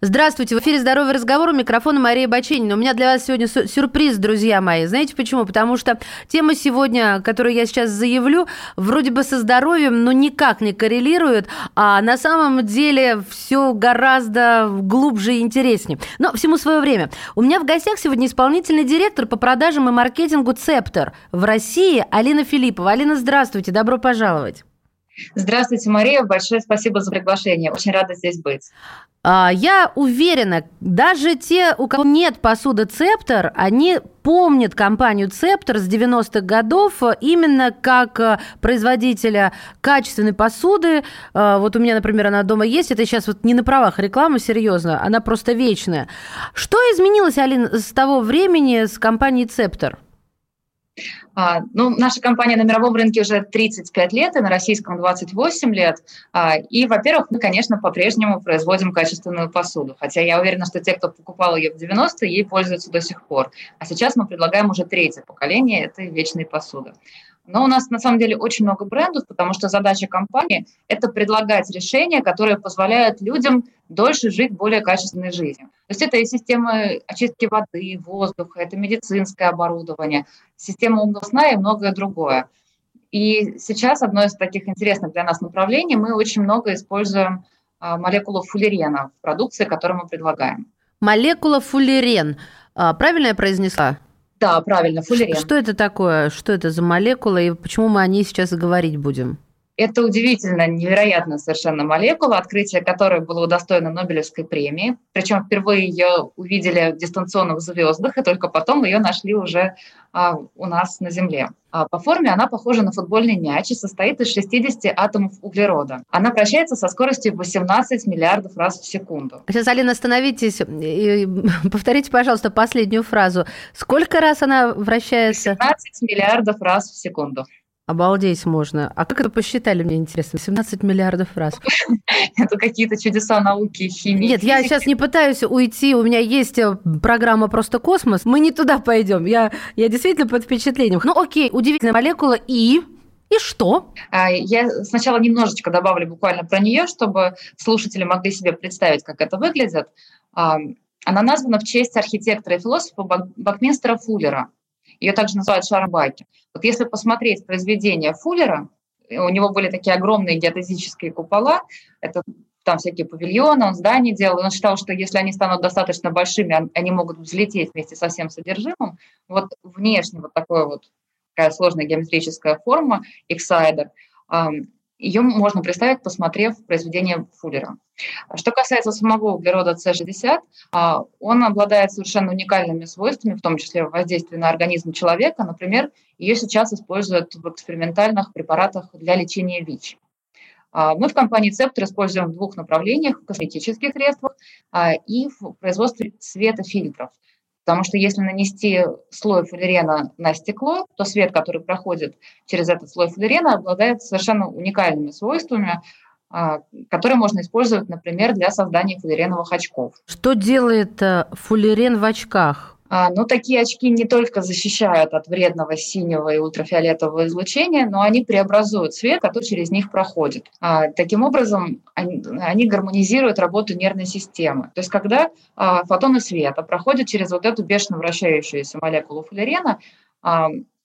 Здравствуйте, в эфире «Здоровый разговор», у микрофона Мария Баченина. У меня для вас сегодня сюрприз, друзья мои. Знаете почему? Потому что тема сегодня, которую я сейчас заявлю, вроде бы со здоровьем, но никак не коррелирует, а на самом деле все гораздо глубже и интереснее. Но всему свое время. У меня в гостях сегодня исполнительный директор по продажам и маркетингу «Цептор» в России Алина Филиппова. Алина, здравствуйте, добро пожаловать. Здравствуйте, Мария. Большое спасибо за приглашение. Очень рада здесь быть. А, я уверена, даже те, у кого нет посуды Цептор, они помнят компанию Цептор с 90-х годов именно как э, производителя качественной посуды. А, вот у меня, например, она дома есть. Это сейчас вот не на правах рекламы, серьезно. Она просто вечная. Что изменилось, Алин, с того времени с компанией Цептор? А, ну, наша компания на мировом рынке уже 35 лет, и на российском 28 лет. А, и, во-первых, мы, конечно, по-прежнему производим качественную посуду. Хотя я уверена, что те, кто покупал ее в 90-е, ей пользуются до сих пор. А сейчас мы предлагаем уже третье поколение этой вечной посуды. Но у нас на самом деле очень много брендов, потому что задача компании – это предлагать решения, которые позволяют людям дольше жить более качественной жизнью. То есть это и системы очистки воды, воздуха, это медицинское оборудование, система умного сна и многое другое. И сейчас одно из таких интересных для нас направлений, мы очень много используем а, молекулу фуллерена в продукции, которую мы предлагаем. Молекула фуллерен. А, правильно я произнесла? Да, правильно, фуллерен. Что это такое? Что это за молекула и почему мы о ней сейчас говорить будем? Это удивительно, невероятно совершенно молекула, открытие которой было удостоено Нобелевской премии. Причем впервые ее увидели дистанционно в звездах, и только потом ее нашли уже а, у нас на Земле. А по форме она похожа на футбольный мяч и состоит из 60 атомов углерода. Она вращается со скоростью 18 миллиардов раз в секунду. Сейчас, Алина, остановитесь и повторите, пожалуйста, последнюю фразу. Сколько раз она вращается? 18 миллиардов раз в секунду. Обалдеть можно. А как это посчитали, мне интересно? 17 миллиардов раз. Это какие-то чудеса науки, химии. Нет, я сейчас не пытаюсь уйти. У меня есть э, программа «Просто космос». Мы не туда пойдем. Я, я действительно под впечатлением. Ну окей, удивительная молекула. И и что? А, я сначала немножечко добавлю буквально про нее, чтобы слушатели могли себе представить, как это выглядит. Она названа в честь архитектора и философа Бакминстера Фуллера. Ее также называют шарбаки. Вот если посмотреть произведения Фуллера, у него были такие огромные геодезические купола, это там всякие павильоны, он здания делал, он считал, что если они станут достаточно большими, они могут взлететь вместе со всем содержимым. Вот внешне вот такой вот такая сложная геометрическая форма, эксайдер, ее можно представить, посмотрев произведение Фуллера. Что касается самого углерода С60, а, он обладает совершенно уникальными свойствами, в том числе в воздействии на организм человека. Например, ее сейчас используют в экспериментальных препаратах для лечения ВИЧ. А, мы в компании Цептор используем в двух направлениях – в косметических средствах а, и в производстве светофильтров. Потому что если нанести слой фуллерена на стекло, то свет, который проходит через этот слой фуллерена, обладает совершенно уникальными свойствами, а, которые можно использовать, например, для создания фуллереновых очков. Что делает э, фуллерен в очках? А, но такие очки не только защищают от вредного синего и ультрафиолетового излучения, но они преобразуют свет, который через них проходит. А, таким образом, они, они гармонизируют работу нервной системы. То есть, когда а, фотоны света проходят через вот эту бешено вращающуюся молекулу фуллерена,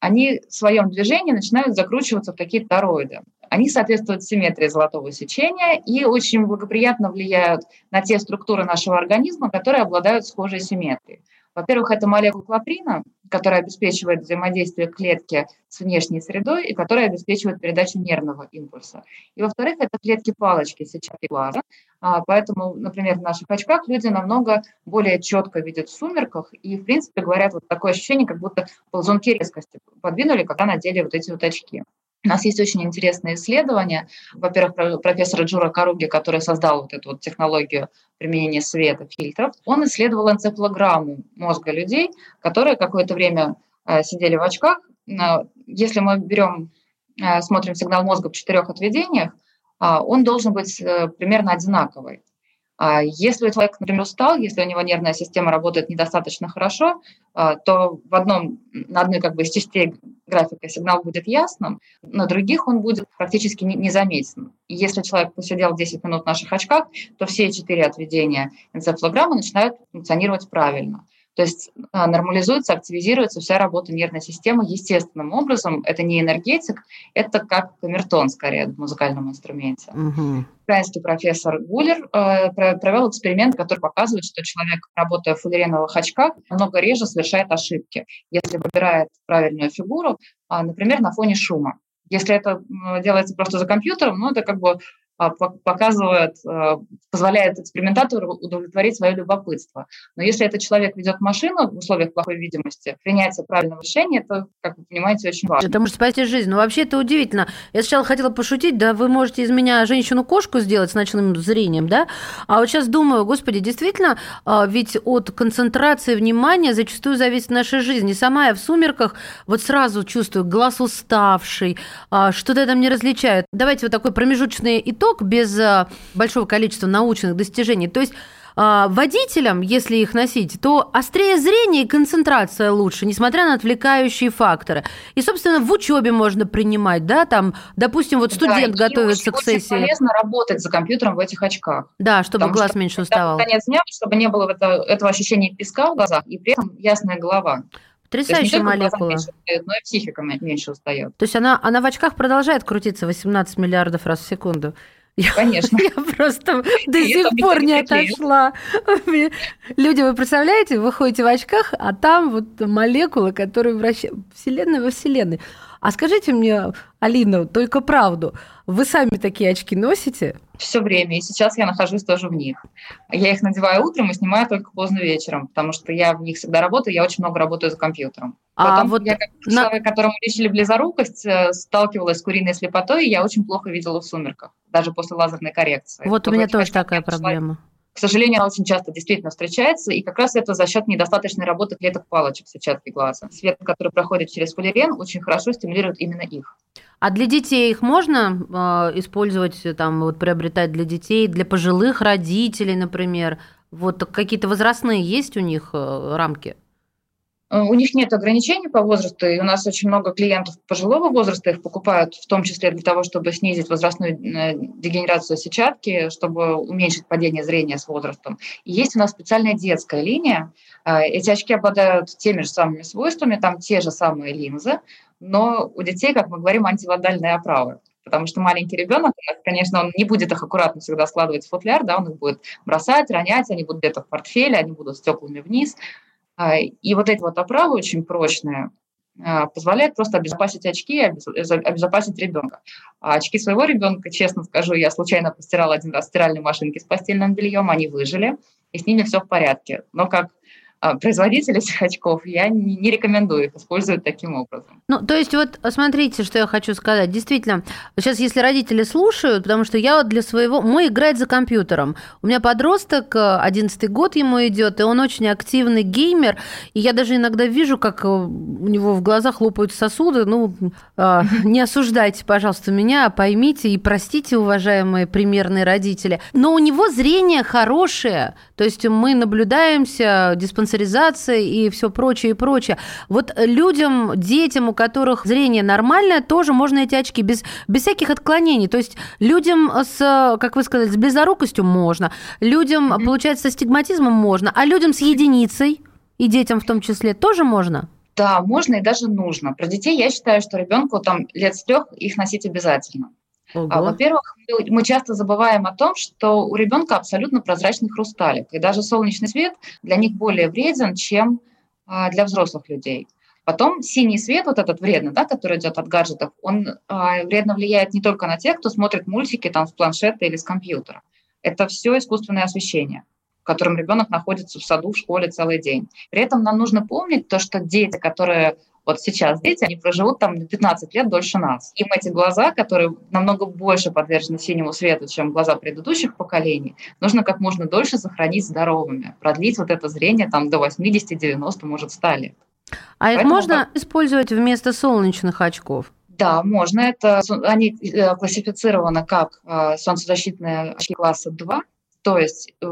они в своем движении начинают закручиваться в такие тороиды. Они соответствуют симметрии золотого сечения и очень благоприятно влияют на те структуры нашего организма, которые обладают схожей симметрией. Во-первых, это молекула клаприна, которая обеспечивает взаимодействие клетки с внешней средой и которая обеспечивает передачу нервного импульса. И во-вторых, это клетки-палочки сетчатки глаза. А, поэтому, например, в наших очках люди намного более четко видят в сумерках и, в принципе, говорят вот такое ощущение, как будто ползунки резкости подвинули, когда надели вот эти вот очки. У нас есть очень интересные исследования. Во-первых, профессора Джура Каруги, который создал вот эту вот технологию применения света, фильтров, он исследовал энцефалограмму мозга людей, которые какое-то время э, сидели в очках. Если мы берем, э, смотрим сигнал мозга в четырех отведениях, он должен быть э, примерно одинаковый. А если человек, например, устал, если у него нервная система работает недостаточно хорошо, а, то в одном, на одной как бы из частей графика сигнал будет ясным, на других он будет практически незаметен. Если человек посидел 10 минут в наших очках, то все четыре отведения энцефалограммы начинают функционировать правильно. То есть а, нормализуется, активизируется вся работа нервной системы естественным образом. Это не энергетик, это как камертон, скорее, в музыкальном инструменте. Угу. Украинский профессор Гулер э, провел эксперимент, который показывает, что человек, работая в фуллереновых очках, намного реже совершает ошибки, если выбирает правильную фигуру, э, например, на фоне шума. Если это делается просто за компьютером, ну, это как бы а, показывает, а, позволяет экспериментатору удовлетворить свое любопытство. Но если этот человек ведет машину в условиях плохой видимости, принятие правильного решения, это, как вы понимаете, очень важно. Это может спасти жизнь. Но вообще это удивительно. Я сначала хотела пошутить, да, вы можете из меня женщину-кошку сделать с ночным зрением, да? А вот сейчас думаю, господи, действительно, а, ведь от концентрации внимания зачастую зависит наша жизнь. И сама я в сумерках вот сразу чувствую глаз уставший, что-то я там не различаю. Давайте вот такой промежуточный итог итог без э, большого количества научных достижений. То есть э, водителям, если их носить, то острее зрение и концентрация лучше, несмотря на отвлекающие факторы. И, собственно, в учебе можно принимать, да, там, допустим, вот студент да, готовится к сессии. Очень полезно работать за компьютером в этих очках. Да, чтобы глаз что, меньше уставал. Конец дня, чтобы не было этого, этого ощущения песка в глазах и при этом ясная голова. Потрясающая молекула. Меньше устает, но и психика меньше устает. То есть она, она в очках продолжает крутиться 18 миллиардов раз в секунду. Конечно. Я просто до сих пор не отошла. Люди, вы представляете, вы ходите в очках, а там вот молекулы, которые вращают Вселенная во Вселенной. А скажите мне, Алина, только правду. Вы сами такие очки носите? Все время. И сейчас я нахожусь тоже в них. Я их надеваю утром и снимаю только поздно вечером, потому что я в них всегда работаю, я очень много работаю за компьютером. А Потом вот я, как на... человек, которому лечили близорукость, э, сталкивалась с куриной слепотой, и я очень плохо видела в сумерках, даже после лазерной коррекции. Вот у меня тоже такая проблема. К сожалению, она очень часто действительно встречается, и как раз это за счет недостаточной работы клеток палочек сетчатки глаза. Свет, который проходит через фуллерен, очень хорошо стимулирует именно их. А для детей их можно э, использовать, там, вот, приобретать для детей, для пожилых родителей, например? Вот какие-то возрастные есть у них э, рамки? Э, у них нет ограничений по возрасту, и у нас очень много клиентов пожилого возраста их покупают, в том числе для того, чтобы снизить возрастную э, дегенерацию сетчатки, чтобы уменьшить падение зрения с возрастом. И есть у нас специальная детская линия. Э, эти очки обладают теми же самыми свойствами, там те же самые линзы, но у детей, как мы говорим, антивандальные оправы потому что маленький ребенок, конечно, он не будет их аккуратно всегда складывать в футляр, да, он их будет бросать, ронять, они будут где-то в портфеле, они будут стеклами вниз. А, и вот эти вот оправы очень прочные а, позволяют просто обезопасить очки и обезопасить ребенка. А очки своего ребенка, честно скажу, я случайно постирала один раз стиральной машинки с постельным бельем, они выжили, и с ними все в порядке. Но как а, производитель этих очков, я не, не рекомендую их использовать таким образом. Ну, то есть вот смотрите, что я хочу сказать. Действительно, сейчас если родители слушают, потому что я вот для своего... Мой играет за компьютером. У меня подросток, 11 год ему идет, и он очень активный геймер, и я даже иногда вижу, как у него в глазах лопают сосуды. Ну, а, не осуждайте, пожалуйста, меня, поймите и простите, уважаемые примерные родители. Но у него зрение хорошее, то есть мы наблюдаемся диспансеризацией диспансеризация и все прочее и прочее. Вот людям, детям, у которых зрение нормальное, тоже можно эти очки без, без всяких отклонений. То есть людям с, как вы сказали, с близорукостью можно, людям, mm-hmm. получается, с стигматизмом можно, а людям с единицей и детям в том числе тоже можно? Да, можно и даже нужно. Про детей я считаю, что ребенку там лет с трех их носить обязательно. А, во-первых, мы часто забываем о том, что у ребенка абсолютно прозрачный хрусталик, и даже солнечный свет для них более вреден, чем а, для взрослых людей. Потом синий свет, вот этот вредный, да, который идет от гаджетов, он а, вредно влияет не только на тех, кто смотрит мультики там с планшета или с компьютера. Это все искусственное освещение в котором ребенок находится в саду, в школе целый день. При этом нам нужно помнить то, что дети, которые вот сейчас дети, они проживут там 15 лет дольше нас. Им эти глаза, которые намного больше подвержены синему свету, чем глаза предыдущих поколений, нужно как можно дольше сохранить здоровыми, продлить вот это зрение там до 80-90, может, 100 лет. А Поэтому их можно как... использовать вместо солнечных очков? Да, можно. Это, они э, классифицированы как э, солнцезащитные очки класса 2, то есть э,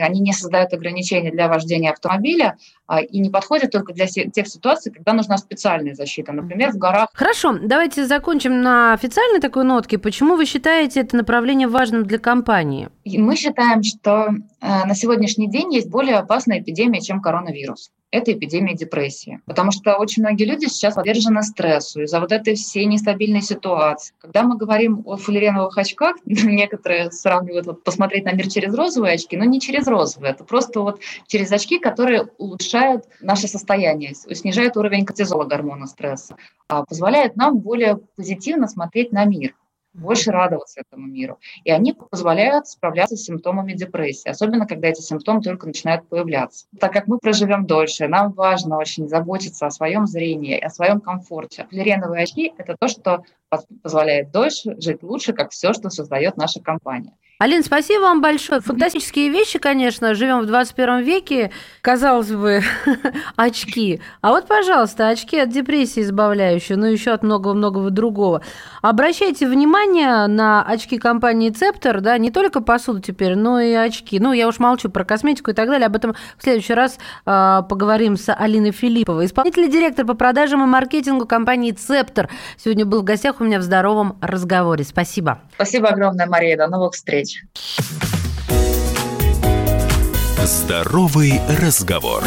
они не создают ограничений для вождения автомобиля а, и не подходят только для тех ситуаций, когда нужна специальная защита, например, в горах. Хорошо, давайте закончим на официальной такой нотке. Почему вы считаете это направление важным для компании? Мы считаем, что на сегодняшний день есть более опасная эпидемия, чем коронавирус это эпидемия депрессии. Потому что очень многие люди сейчас подвержены стрессу из-за вот этой всей нестабильной ситуации. Когда мы говорим о фуллереновых очках, некоторые сравнивают вот, посмотреть на мир через розовые очки, но не через розовые, это просто вот через очки, которые улучшают наше состояние, снижают уровень кортизола, гормона стресса, а позволяют нам более позитивно смотреть на мир больше радоваться этому миру. И они позволяют справляться с симптомами депрессии, особенно когда эти симптомы только начинают появляться. Так как мы проживем дольше, нам важно очень заботиться о своем зрении, о своем комфорте. Флюореновые очки – это то, что позволяет дольше жить лучше, как все, что создает наша компания. Алин, спасибо вам большое. Фантастические вещи, конечно. Живем в 21 веке. Казалось бы, очки. А вот, пожалуйста, очки от депрессии избавляющие, но еще от многого-многого другого. Обращайте внимание на очки компании Цептор, да, не только посуду теперь, но и очки. Ну, я уж молчу про косметику и так далее. Об этом в следующий раз э, поговорим с Алиной Филипповой, исполнительный директор по продажам и маркетингу компании Цептор. Сегодня был в гостях у меня в здоровом разговоре. Спасибо. Спасибо огромное, Мария. До новых встреч встреч! Здоровый разговор.